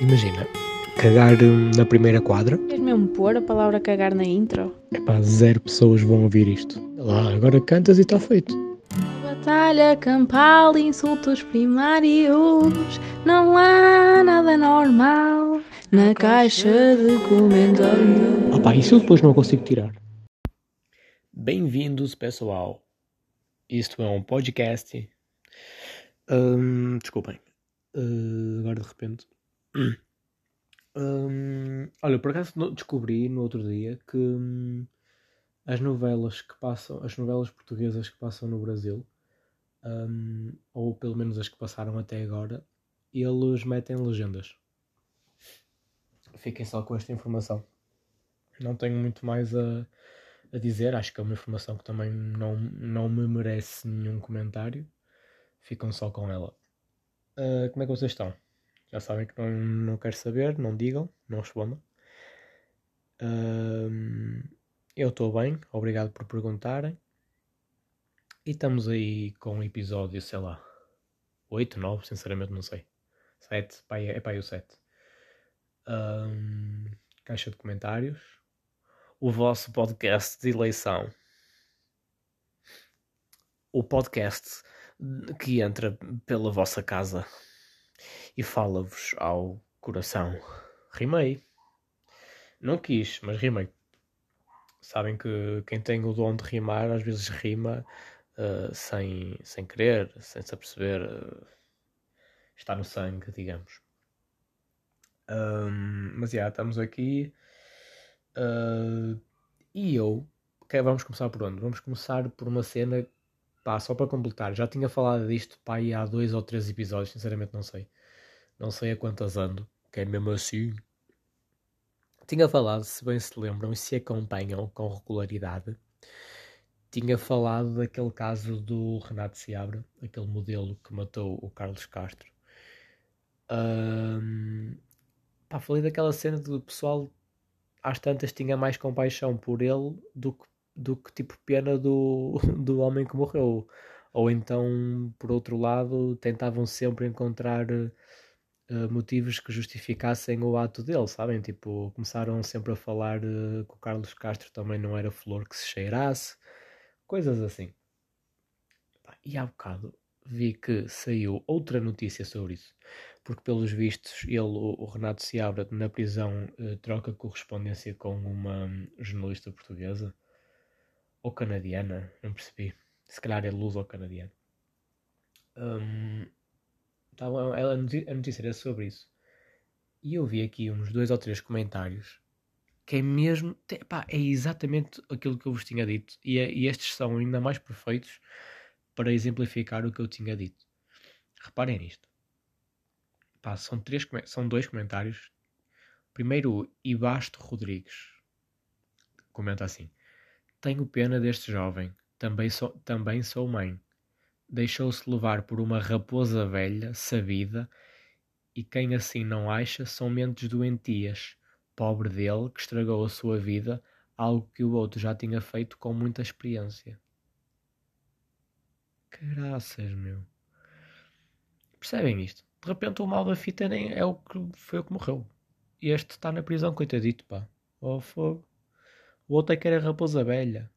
Imagina, cagar hum, na primeira quadra. Queres mesmo pôr a palavra cagar na intro? Epá, zero pessoas vão ouvir isto. Lá, agora cantas e está feito. Batalha campal, insultos primários. Não há nada normal na caixa de comentários. Opá, isso eu depois não consigo tirar. Bem-vindos, pessoal. Isto é um podcast. Hum, desculpem. Uh, agora de repente. Hum, olha, por acaso descobri no outro dia que hum, as novelas que passam, as novelas portuguesas que passam no Brasil, hum, ou pelo menos as que passaram até agora, eles metem legendas. Fiquem só com esta informação. Não tenho muito mais a, a dizer, acho que é uma informação que também não, não me merece nenhum comentário. Ficam só com ela. Ah, como é que vocês estão? Já sabem que não, não quero saber, não digam, não respondam. Eu estou bem, obrigado por perguntarem. E estamos aí com um episódio, sei lá, 8, 9, sinceramente não sei. 7, pá, é, pá, o 7. Ahm, caixa de comentários. O vosso podcast de eleição. O podcast que entra pela vossa casa e fala-vos ao coração. Rimei. Não quis, mas rimei. Sabem que quem tem o dom de rimar às vezes rima uh, sem, sem querer, sem se aperceber. Uh, está no sangue, digamos. Um, mas já, estamos aqui. Uh, e eu. Okay, vamos começar por onde? Vamos começar por uma cena. Pá, só para completar. Já tinha falado disto pá, há dois ou três episódios, sinceramente não sei. Não sei a quantas ando, que é mesmo assim. Tinha falado, se bem se lembram e se acompanham com regularidade, tinha falado daquele caso do Renato Seabra, aquele modelo que matou o Carlos Castro. Um, pá, falei daquela cena do pessoal às tantas tinha mais compaixão por ele do que, do que tipo pena do, do homem que morreu. Ou então, por outro lado, tentavam sempre encontrar Uh, motivos que justificassem o ato dele, sabem? Tipo, começaram sempre a falar uh, que o Carlos Castro também não era flor que se cheirasse, coisas assim. E há bocado vi que saiu outra notícia sobre isso, porque pelos vistos ele, o, Renato Seabra, na prisão, uh, troca correspondência com uma um, jornalista portuguesa ou canadiana, não percebi. Se calhar é luz ou canadiana. Um, Estava, a notícia era sobre isso. E eu vi aqui uns dois ou três comentários que é mesmo. Pá, é exatamente aquilo que eu vos tinha dito. E, é, e, estes são ainda mais perfeitos para exemplificar o que eu tinha dito. Reparem nisto. São, três, são dois comentários. Primeiro, Ibasto Rodrigues comenta assim: Tenho pena deste jovem. Também sou, também sou mãe deixou-se levar por uma raposa velha, sabida, e quem assim não acha são mentes doentias, pobre dele que estragou a sua vida, algo que o outro já tinha feito com muita experiência. Caraças, meu. Percebem isto? De repente o mal da fita nem é o que foi o que morreu. E este está na prisão, coitadito, pá. Oh, fogo. O outro é que era raposa velha.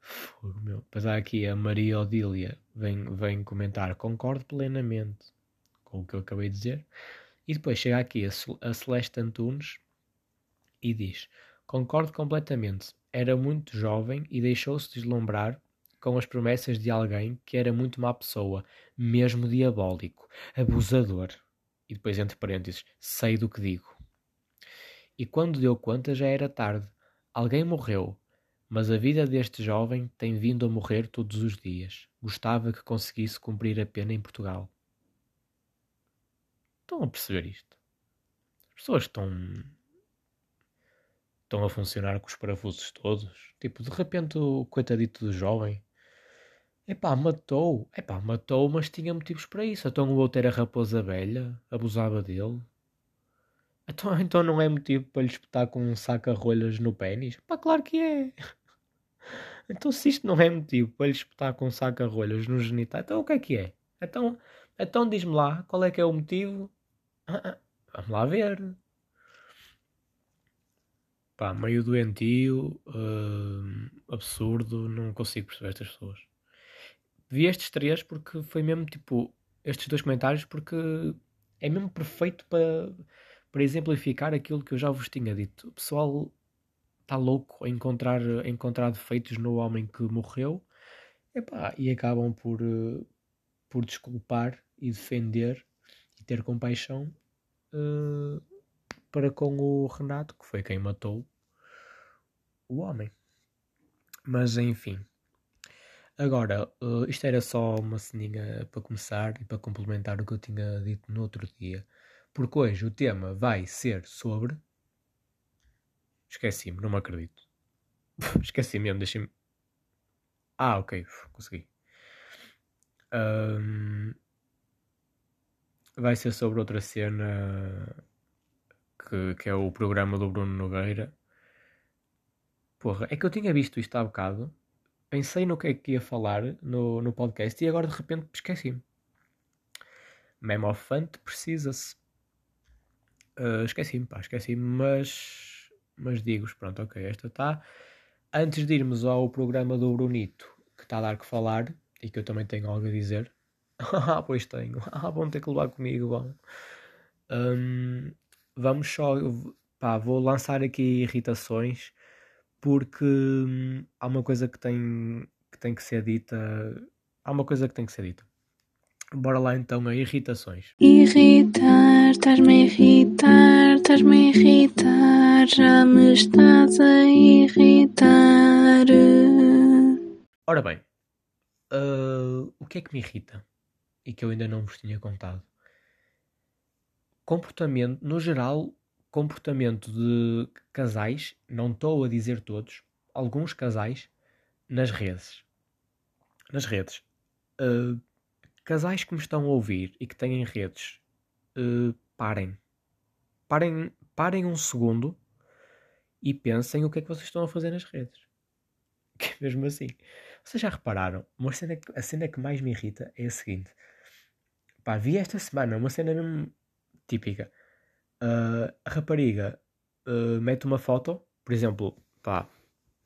fogo, meu. Depois há aqui a Maria Odília, vem, vem comentar, concordo plenamente com o que eu acabei de dizer. E depois chega aqui a, a Celeste Antunes e diz: Concordo completamente. Era muito jovem e deixou-se deslumbrar com as promessas de alguém que era muito má pessoa, mesmo diabólico, abusador. E depois, entre parênteses, sei do que digo. E quando deu conta já era tarde. Alguém morreu, mas a vida deste jovem tem vindo a morrer todos os dias. Gostava que conseguisse cumprir a pena em Portugal. Estão a perceber isto? As pessoas estão. estão a funcionar com os parafusos todos. Tipo, de repente o coitadito do jovem. Epá, matou. Epá, matou, mas tinha motivos para isso. Então o outro era raposa velha, abusava dele. Então, então não é motivo para lhe espetar com um saca-rolhas no pênis? Pá, claro que é. Então se isto não é motivo para lhe espetar com um saca-rolhas no genital, então o que é que é? Então Então diz-me lá, qual é que é o motivo? Ah, ah, vamos lá ver. Pá, meio doentio, hum, absurdo, não consigo perceber estas pessoas. Vi estes três porque foi mesmo tipo, estes dois comentários porque é mesmo perfeito para, para exemplificar aquilo que eu já vos tinha dito. O pessoal está louco a encontrar, a encontrar defeitos no homem que morreu epá, e acabam por, uh, por desculpar e defender e ter compaixão uh, para com o Renato, que foi quem matou o homem. Mas enfim. Agora, uh, isto era só uma ceninha para começar e para complementar o que eu tinha dito no outro dia. Porque hoje o tema vai ser sobre. Esqueci-me, não me acredito. Esqueci mesmo, deixem-me. Ah, ok, consegui. Um... Vai ser sobre outra cena que, que é o programa do Bruno Nogueira. Porra, é que eu tinha visto isto há bocado, pensei no que é que ia falar no, no podcast e agora de repente esqueci-me. Memofante precisa-se. Uh, esqueci-me, pá, esqueci-me, mas, mas digo pronto, ok, esta está. Antes de irmos ao programa do Brunito, que está a dar que falar e que eu também tenho algo a dizer. ah, pois tenho. Ah, vão ter que levar comigo, vão. Um, vamos só. Pá, vou lançar aqui irritações porque hum, há uma coisa que tem, que tem que ser dita. Há uma coisa que tem que ser dita. Bora lá então a irritações. Irritar, estás-me a irritar, estás-me a irritar, já me estás a irritar. Ora bem, uh, o que é que me irrita e que eu ainda não vos tinha contado? Comportamento, no geral, comportamento de casais, não estou a dizer todos, alguns casais, nas redes. Nas redes. Uh, casais que me estão a ouvir e que têm redes, uh, parem. Parem. Parem um segundo e pensem o que é que vocês estão a fazer nas redes. Que é mesmo assim. Vocês já repararam? Uma cena que, a cena que mais me irrita é a seguinte. Pá, vi esta semana uma cena mesmo típica uh, a rapariga uh, mete uma foto, por exemplo, pá,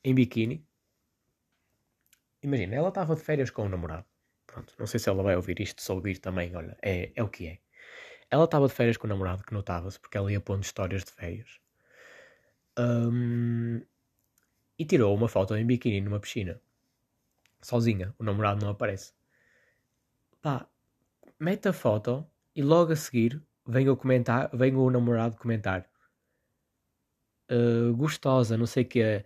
em biquíni. Imagina, ela estava de férias com o namorado. Pronto, não sei se ela vai ouvir isto, se ouvir também, olha, é, é o que é. Ela estava de férias com o namorado, que notava-se, porque ela ia pondo histórias de férias. Um, e tirou uma foto em biquíni numa piscina. Sozinha, o namorado não aparece. Pá, mete a foto e logo a seguir vem o, comentar, vem o namorado comentar. Uh, gostosa, não sei o quê.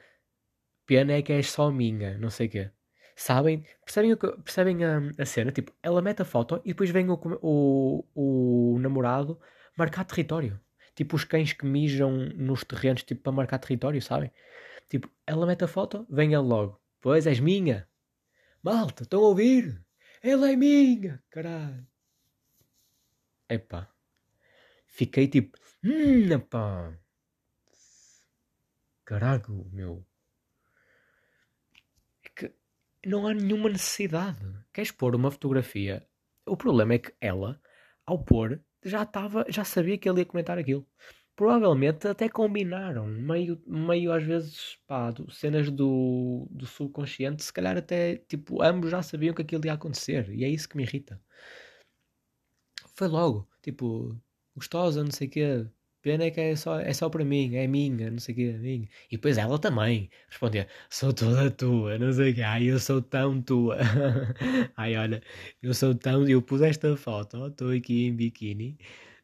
Pena é que és só minha, não sei o quê. Sabem? Percebem, percebem a, a, cena? Tipo, ela mete a foto e depois vem o, o, o namorado marcar território. Tipo os cães que mijam nos terrenos tipo, para marcar território, sabem? Tipo, ela mete a foto, vem ele logo. Pois és minha. Malta, estão a ouvir? Ela é minha, caralho. Epá fiquei tipo, hum, pá, caralho, meu. Não há nenhuma necessidade. Queres pôr uma fotografia? O problema é que ela, ao pôr, já estava, já sabia que ele ia comentar aquilo. Provavelmente até combinaram, meio, meio às vezes, pá, do, cenas do, do subconsciente, se calhar até, tipo, ambos já sabiam que aquilo ia acontecer, e é isso que me irrita. Foi logo, tipo, gostosa, não sei o quê. Pena é que é só, é só para mim, é minha, não sei o quê, é minha. E depois ela também respondia: Sou toda tua, não sei o quê. Ai, eu sou tão tua. Ai, olha, eu sou tão. Eu pus esta foto, estou aqui em biquíni.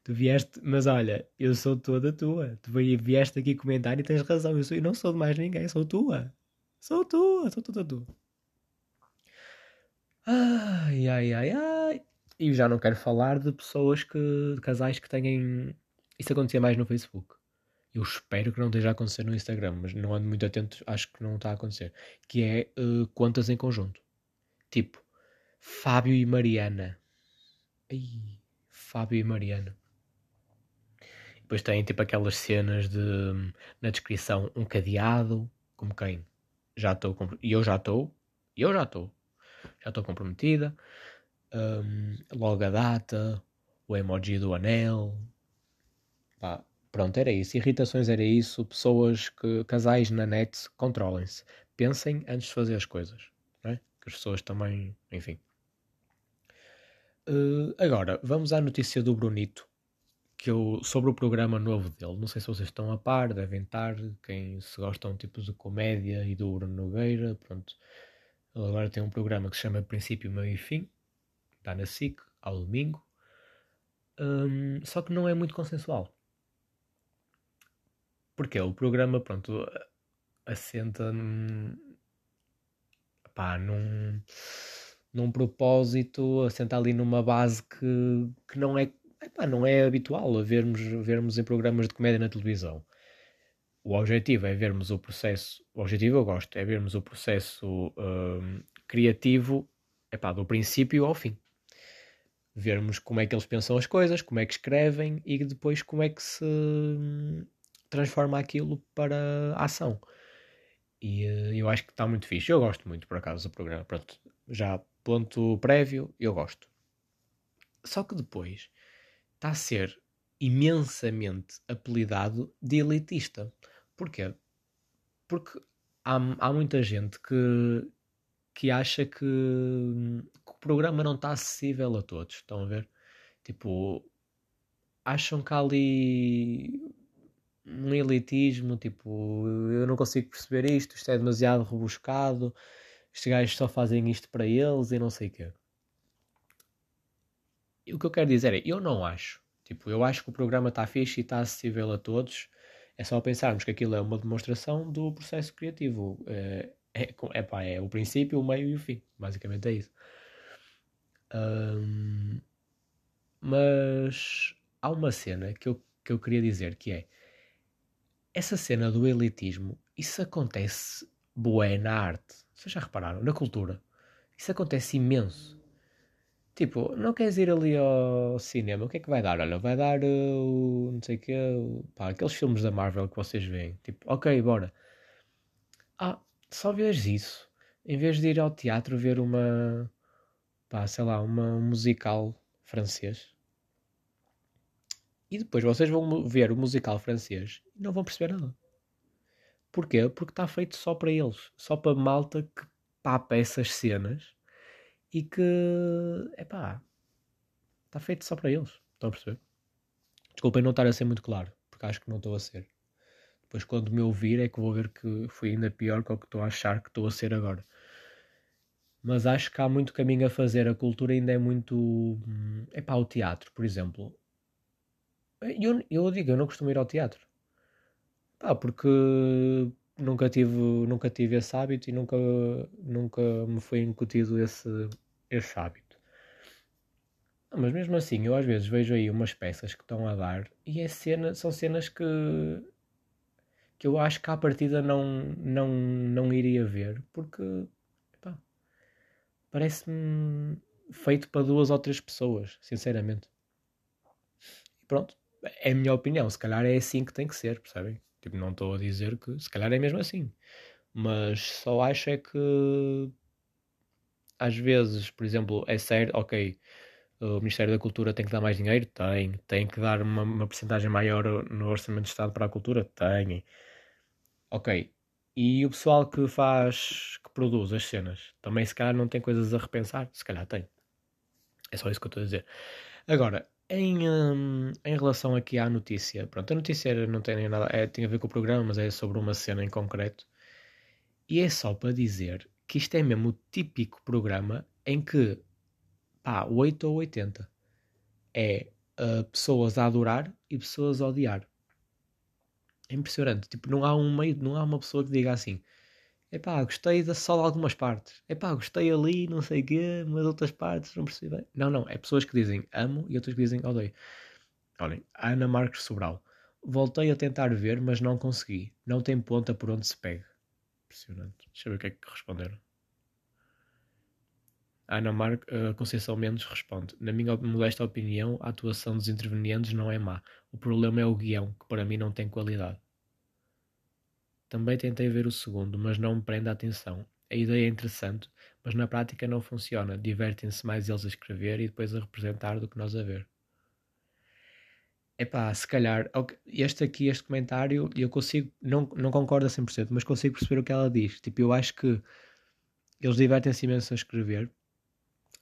Tu vieste, mas olha, eu sou toda tua. Tu vieste aqui comentar e tens razão. Eu, sou, eu não sou de mais ninguém, sou tua. Sou tua, sou toda tua. Ai, ai, ai, ai. E já não quero falar de pessoas que. de casais que têm. Isso acontecia mais no Facebook. Eu espero que não esteja a acontecer no Instagram, mas não ando muito atento, acho que não está a acontecer. Que é uh, contas em conjunto. Tipo, Fábio e Mariana. Ai, Fábio e Mariana. Depois tem tipo aquelas cenas de na descrição um cadeado, como quem já estou e eu já estou, e eu já estou, já estou comprometida um, logo a data, o emoji do anel. Pá, pronto, era isso. Irritações era isso. Pessoas que, casais na net, controlem-se. Pensem antes de fazer as coisas. É? Que as pessoas também, enfim. Uh, agora, vamos à notícia do Brunito, que eu, sobre o programa novo dele. Não sei se vocês estão a par, devem estar, quem se gostam tipo de comédia e do Bruno Nogueira, pronto. Ele agora tem um programa que se chama Princípio, Meio e Fim, está na SIC, ao domingo, um, só que não é muito consensual. Porque o programa, pronto, assenta pá, num, num propósito, assenta ali numa base que, que não é epá, não é habitual a vermos, vermos em programas de comédia na televisão. O objetivo é vermos o processo, o objetivo eu gosto, é vermos o processo um, criativo epá, do princípio ao fim. Vermos como é que eles pensam as coisas, como é que escrevem e depois como é que se transforma aquilo para ação. E uh, eu acho que está muito fixe. Eu gosto muito, por acaso, do programa. Pronto, já ponto prévio, eu gosto. Só que depois está a ser imensamente apelidado de elitista. Porquê? Porque há, há muita gente que, que acha que, que, o programa não está acessível a todos. Estão a ver? Tipo, acham que há ali um elitismo, tipo, eu não consigo perceber isto, isto é demasiado rebuscado, estes gajos só fazem isto para eles e não sei o quê. E o que eu quero dizer é, eu não acho. Tipo, eu acho que o programa está fixe e está acessível a todos. É só pensarmos que aquilo é uma demonstração do processo criativo. É, é, é, pá, é o princípio, o meio e o fim. Basicamente é isso. Mas há uma cena que eu, que eu queria dizer que é essa cena do elitismo, isso acontece bué na arte. Vocês já repararam? Na cultura. Isso acontece imenso. Tipo, não queres ir ali ao cinema? O que é que vai dar? Olha, vai dar uh, o. não sei o quê. Pá, aqueles filmes da Marvel que vocês veem. Tipo, ok, bora. Ah, só vês isso. Em vez de ir ao teatro ver uma. pá, sei lá, uma, um musical francês. E depois vocês vão ver o musical francês e não vão perceber nada. Porquê? Porque está feito só para eles. Só para malta que papa essas cenas e que, epá, está feito só para eles. Estão a perceber? Desculpem não estar a ser muito claro, porque acho que não estou a ser. Depois, quando me ouvir, é que vou ver que foi ainda pior que o que estou a achar que estou a ser agora. Mas acho que há muito caminho a fazer. A cultura ainda é muito. É hum, para o teatro, por exemplo. Eu, eu digo, eu não costumo ir ao teatro. Pá, porque nunca tive, nunca tive esse hábito e nunca, nunca me foi incutido esse, esse hábito. Mas mesmo assim, eu às vezes vejo aí umas peças que estão a dar e é cena, são cenas que, que eu acho que à partida não, não, não iria ver porque parece-me feito para duas ou três pessoas, sinceramente. E pronto, é a minha opinião. Se calhar é assim que tem que ser, percebem? Tipo, não estou a dizer que se calhar é mesmo assim. Mas só acho é que às vezes, por exemplo, é certo, ok, o Ministério da Cultura tem que dar mais dinheiro? Tem. Tem que dar uma, uma porcentagem maior no Orçamento de Estado para a cultura? Tem. Ok. E o pessoal que faz, que produz as cenas, também se calhar não tem coisas a repensar? Se calhar tem. É só isso que eu estou a dizer. Agora, em, um, em relação aqui à notícia, pronto, a notícia não tem nada, é, tem a ver com o programa, mas é sobre uma cena em concreto. E é só para dizer que isto é mesmo o típico programa em que, pá, 8 ou 80 é uh, pessoas a adorar e pessoas a odiar. É impressionante, tipo, não há um meio, não há uma pessoa que diga assim, Epá, gostei de só de algumas partes. Epá, gostei ali, não sei o quê, mas outras partes não percebi bem. Não, não. É pessoas que dizem amo e outras que dizem odeio. Olhem, Ana Marques Sobral. Voltei a tentar ver, mas não consegui. Não tem ponta por onde se pegue. Impressionante. Deixa eu ver o que é que responderam. Ana Mar uh, Conceição Mendes responde: Na minha modesta opinião, a atuação dos intervenientes não é má. O problema é o guião, que para mim não tem qualidade. Também tentei ver o segundo, mas não me prende a atenção. A ideia é interessante, mas na prática não funciona. Divertem-se mais eles a escrever e depois a representar do que nós a ver. Epá, se calhar, este aqui, este comentário, eu consigo, não, não concordo a 100%, mas consigo perceber o que ela diz. Tipo, eu acho que eles divertem-se imenso a escrever,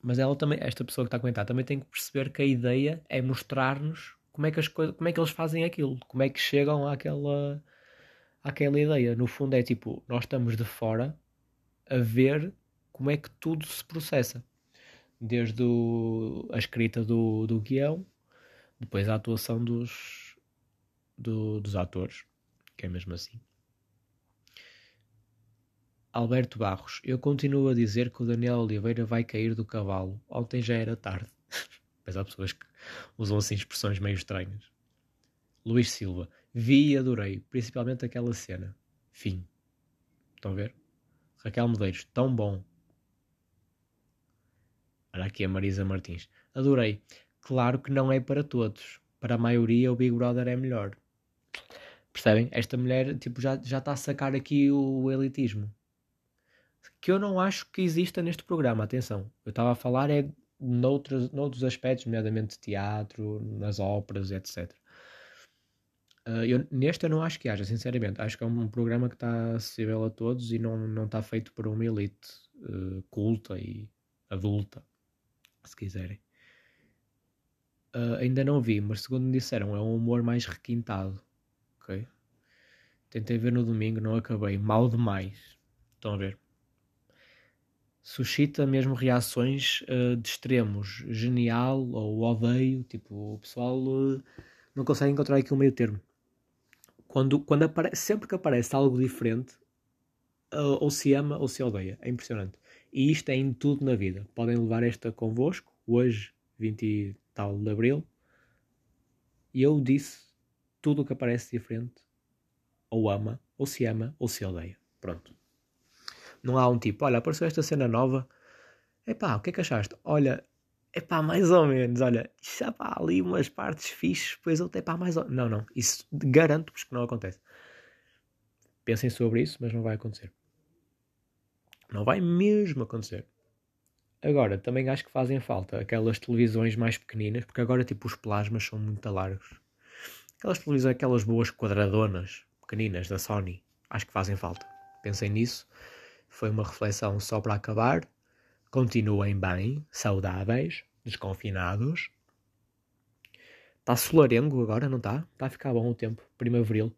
mas ela também, esta pessoa que está a comentar, também tem que perceber que a ideia é mostrar-nos como é que as coisas, como é que eles fazem aquilo, como é que chegam àquela, àquela ideia. No fundo é tipo, nós estamos de fora a ver como é que tudo se processa. Desde o, a escrita do, do guião, depois a atuação dos, do, dos atores, que é mesmo assim. Alberto Barros, eu continuo a dizer que o Daniel Oliveira vai cair do cavalo. Ontem já era tarde. Mas há pessoas que usam assim expressões meio estranhas. Luís Silva, vi e adorei, principalmente aquela cena. Fim. Estão a ver? Raquel Medeiros, tão bom. Olha aqui a Marisa Martins. Adorei. Claro que não é para todos. Para a maioria o Big Brother é melhor. Percebem? Esta mulher tipo, já, está a sacar aqui o elitismo que eu não acho que exista neste programa. Atenção, eu estava a falar é noutros, noutros aspectos, nomeadamente teatro, nas óperas, etc. Uh, eu, neste eu não acho que haja, sinceramente. Acho que é um programa que está acessível a todos e não, não está feito por uma elite uh, culta e adulta, se quiserem. Uh, ainda não vi, mas segundo me disseram, é um humor mais requintado. Ok? Tentei ver no domingo, não acabei. Mal demais. Estão a ver? suscita mesmo reações de extremos, genial ou odeio, tipo, o pessoal não consegue encontrar aqui um meio termo. Quando, quando aparece, sempre que aparece algo diferente, uh, ou se ama ou se odeia, é impressionante. E isto é em tudo na vida. Podem levar esta convosco, hoje, 20 e tal de Abril, e eu disse tudo o que aparece diferente, ou ama, ou se ama, ou se odeia. Pronto. Não há um tipo, olha, apareceu esta cena nova. Epá, o que é que achaste? Olha, epá, mais ou menos, olha, já pá, ali umas partes fixes, depois outra, epá, mais ou Não, não, isso garanto-vos que não acontece. Pensem sobre isso, mas não vai acontecer. Não vai mesmo acontecer. Agora, também acho que fazem falta aquelas televisões mais pequeninas, porque agora, tipo, os plasmas são muito largos. Aquelas televisões, aquelas boas quadradonas, pequeninas, da Sony, acho que fazem falta. Pensem nisso foi uma reflexão só para acabar. Continuem bem, saudáveis, desconfinados. Está solarengo agora, não está? Está a ficar bom o tempo, primaveril.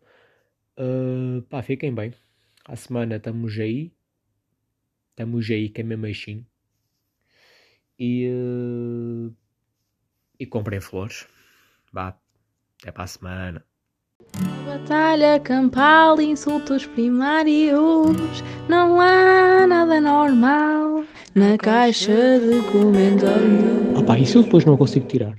Uh, pá, fiquem bem. A semana estamos aí. Estamos aí que é mesmo assim. E, uh, e comprem flores. Vá, até para a semana. Batalha campal, insultos primários. Não há nada normal na caixa de. Ah pá, isso eu depois não consigo tirar.